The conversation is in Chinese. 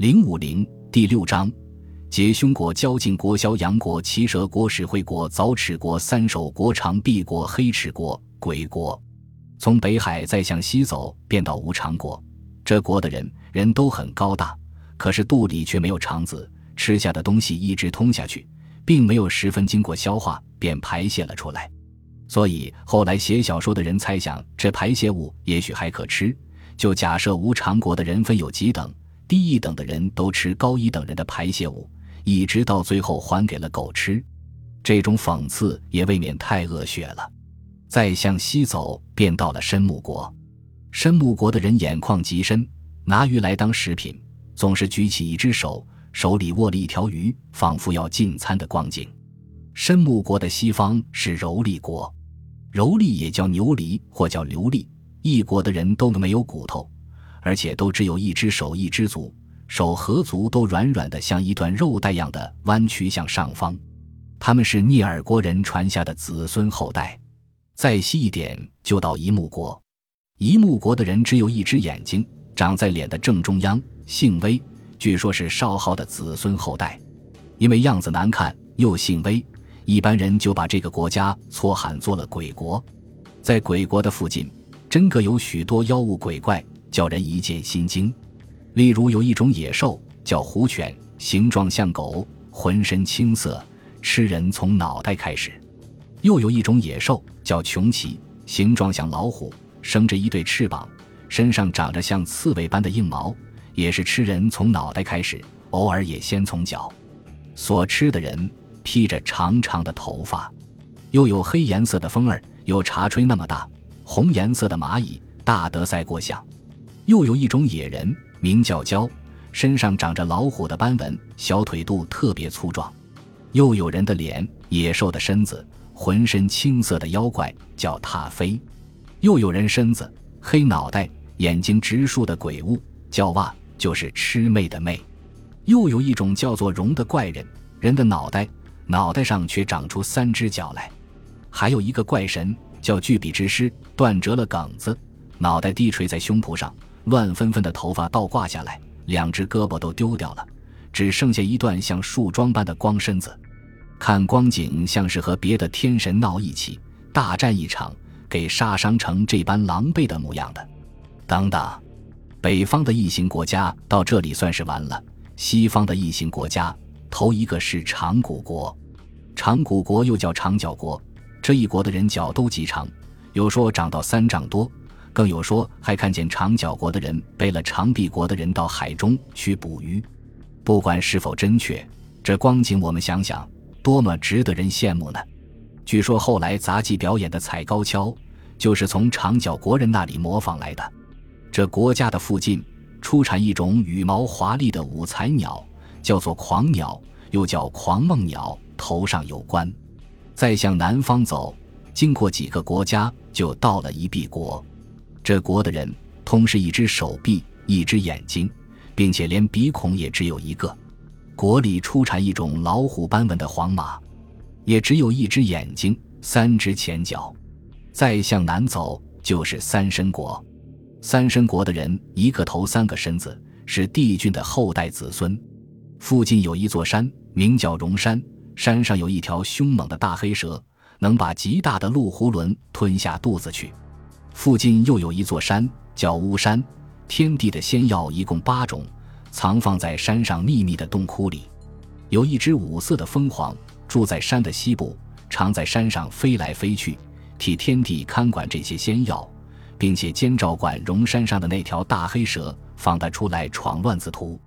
零五零第六章，结凶国、交晋国、萧阳国、齐蛇国、史惠国、早齿国、三首国、长臂国、黑齿国、鬼国。从北海再向西走，便到无常国。这国的人人都很高大，可是肚里却没有肠子，吃下的东西一直通下去，并没有十分经过消化便排泄了出来。所以后来写小说的人猜想，这排泄物也许还可吃，就假设无常国的人分有几等。低一等的人都吃高一等人的排泄物，一直到最后还给了狗吃。这种讽刺也未免太恶血了。再向西走，便到了申木国。申木国的人眼眶极深，拿鱼来当食品，总是举起一只手，手里握了一条鱼，仿佛要进餐的光景。申木国的西方是柔利国，柔利也叫牛犁或叫流利，一国的人都没有骨头。而且都只有一只手一只足，手和足都软软的，像一段肉带样的弯曲向上方。他们是聂耳国人传下的子孙后代。再西一点就到一木国，一木国的人只有一只眼睛，长在脸的正中央，姓威，据说是少昊的子孙后代。因为样子难看又姓威，一般人就把这个国家错喊做了鬼国。在鬼国的附近，真个有许多妖物鬼怪。叫人一见心惊。例如有一种野兽叫虎犬，形状像狗，浑身青色，吃人从脑袋开始；又有一种野兽叫穷奇，形状像老虎，生着一对翅膀，身上长着像刺猬般的硬毛，也是吃人从脑袋开始，偶尔也先从脚。所吃的人披着长长的头发。又有黑颜色的蜂儿，有茶炊那么大；红颜色的蚂蚁，大得赛过象。又有一种野人，名叫蛟，身上长着老虎的斑纹，小腿肚特别粗壮。又有人的脸，野兽的身子，浑身青色的妖怪叫踏飞。又有人身子黑脑袋，眼睛直竖的鬼物叫蛙，就是魑魅的魅。又有一种叫做龙的怪人，人的脑袋，脑袋上却长出三只脚来。还有一个怪神叫巨笔之师，断折了梗子，脑袋低垂在胸脯上。乱纷纷的头发倒挂下来，两只胳膊都丢掉了，只剩下一段像树桩般的光身子。看光景，像是和别的天神闹一起，大战一场，给杀伤成这般狼狈的模样的。等等，北方的异形国家到这里算是完了。西方的异形国家，头一个是长谷国。长谷国又叫长角国，这一国的人脚都极长，有说长到三丈多。更有说，还看见长角国的人背了长臂国的人到海中去捕鱼。不管是否真确，这光景我们想想，多么值得人羡慕呢？据说后来杂技表演的踩高跷，就是从长角国人那里模仿来的。这国家的附近出产一种羽毛华丽的五彩鸟，叫做狂鸟，又叫狂梦鸟，头上有冠。再向南方走，经过几个国家，就到了一臂国。这国的人通是一只手臂，一只眼睛，并且连鼻孔也只有一个。国里出产一种老虎斑纹的黄马，也只有一只眼睛，三只前脚。再向南走就是三申国。三申国的人一个头三个身子，是帝俊的后代子孙。附近有一座山，名叫荣山，山上有一条凶猛的大黑蛇，能把极大的鹿囫囵吞下肚子去。附近又有一座山，叫巫山。天地的仙药一共八种，藏放在山上秘密的洞窟里。有一只五色的凤凰，住在山的西部，常在山上飞来飞去，替天帝看管这些仙药，并且监照管荣山上的那条大黑蛇，防它出来闯乱子图。